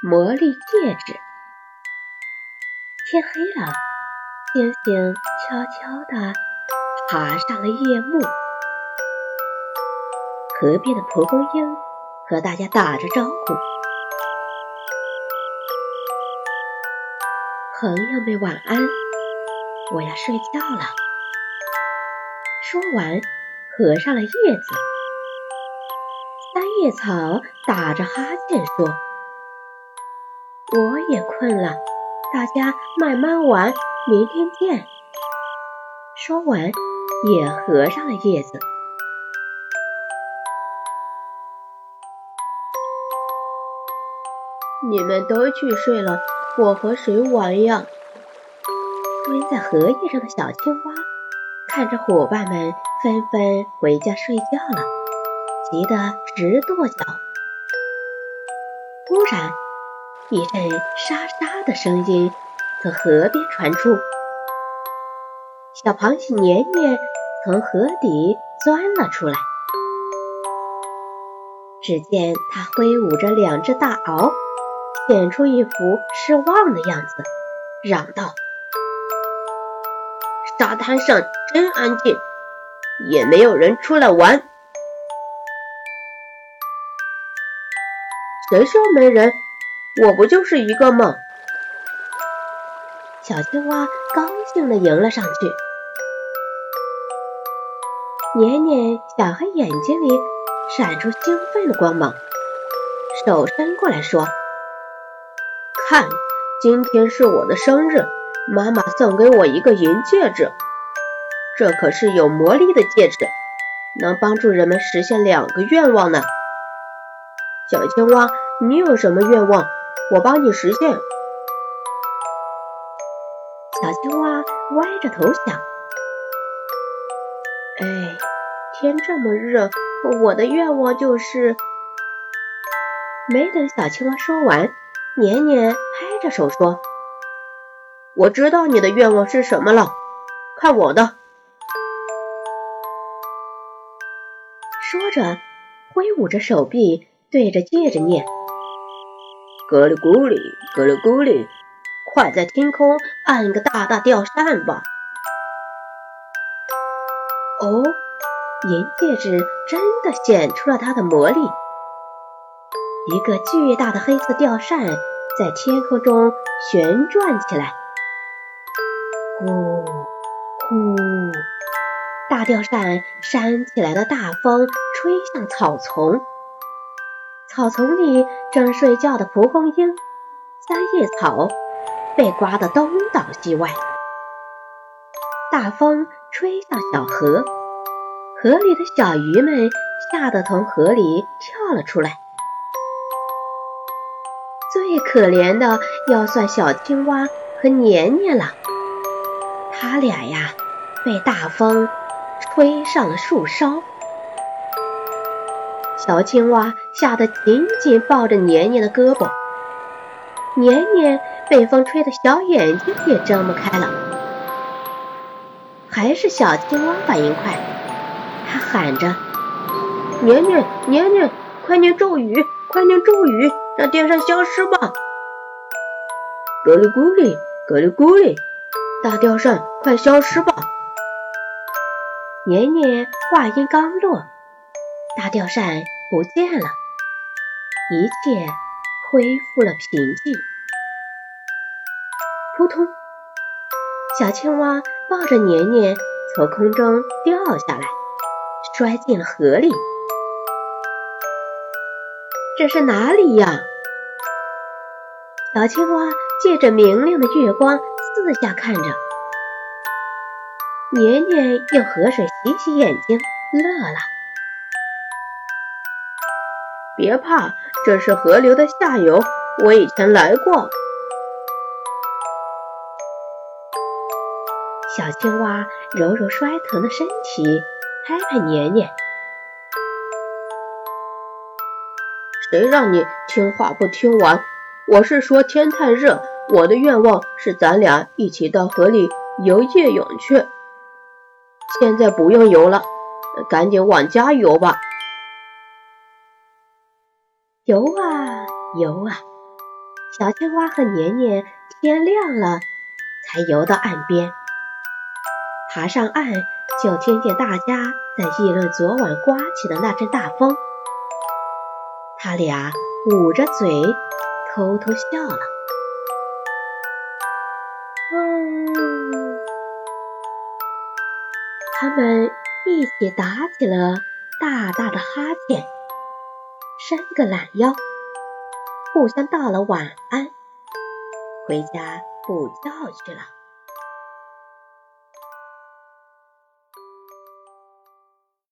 魔力戒指。天黑了，星星悄悄地爬上了夜幕。河边的蒲公英和大家打着招呼：“朋友们晚安，我要睡觉了。”说完，合上了叶子。三叶草打着哈欠说。我也困了，大家慢慢玩，明天见。说完，也合上了叶子。你们都去睡了，我和谁玩呀？蹲在荷叶上的小青蛙看着伙伴们纷纷回家睡觉了，急得直跺脚。突然，一阵沙沙的声音从河边传出，小螃蟹年年从河底钻了出来。只见它挥舞着两只大螯，显出一副失望的样子，嚷道：“沙滩上真安静，也没有人出来玩。谁说没人？”我不就是一个吗？小青蛙高兴地迎了上去。年年小黑眼睛里闪出兴奋的光芒，手伸过来说：“看，今天是我的生日，妈妈送给我一个银戒指，这可是有魔力的戒指，能帮助人们实现两个愿望呢。小青蛙，你有什么愿望？”我帮你实现。小青蛙歪着头想：“哎，天这么热，我的愿望就是……”没等小青蛙说完，年年拍着手说：“我知道你的愿望是什么了，看我的！”说着，挥舞着手臂，对着戒指念。咕噜咕噜，咕噜咕噜，快在天空按个大大吊扇吧！哦，银戒指真的显出了它的魔力。一个巨大的黑色吊扇在天空中旋转起来，呼呼，大吊扇扇起来的大风吹向草丛。草丛里正睡觉的蒲公英、三叶草被刮得东倒西歪。大风吹向小河，河里的小鱼们吓得从河里跳了出来。最可怜的要算小青蛙和年年了，他俩呀被大风吹上了树梢。小青蛙吓得紧紧抱着年年的胳膊，年年被风吹得小眼睛也睁不开了。还是小青蛙反应快，它喊着：“年年，年年，快念咒语，快念咒语，让电扇消失吧！”咕噜咕噜，咕噜咕噜，大吊扇快消失吧！年年话音刚落，大吊扇。不见了，一切恢复了平静。扑通，小青蛙抱着年年从空中掉下来，摔进了河里。这是哪里呀？小青蛙借着明亮的月光四下看着，年年用河水洗洗眼睛，乐了。别怕，这是河流的下游，我以前来过。小青蛙揉揉摔疼的身体，拍拍年年。谁让你听话不听完？我是说天太热，我的愿望是咱俩一起到河里游夜泳去。现在不用游了，赶紧往家游吧。游啊游啊，小青蛙和年年天亮了才游到岸边。爬上岸，就听见大家在议论昨晚刮起的那阵大风。他俩捂着嘴，偷偷笑了。他们一起打起了大大的哈欠，伸个懒腰，互相道了晚安，回家补觉去了。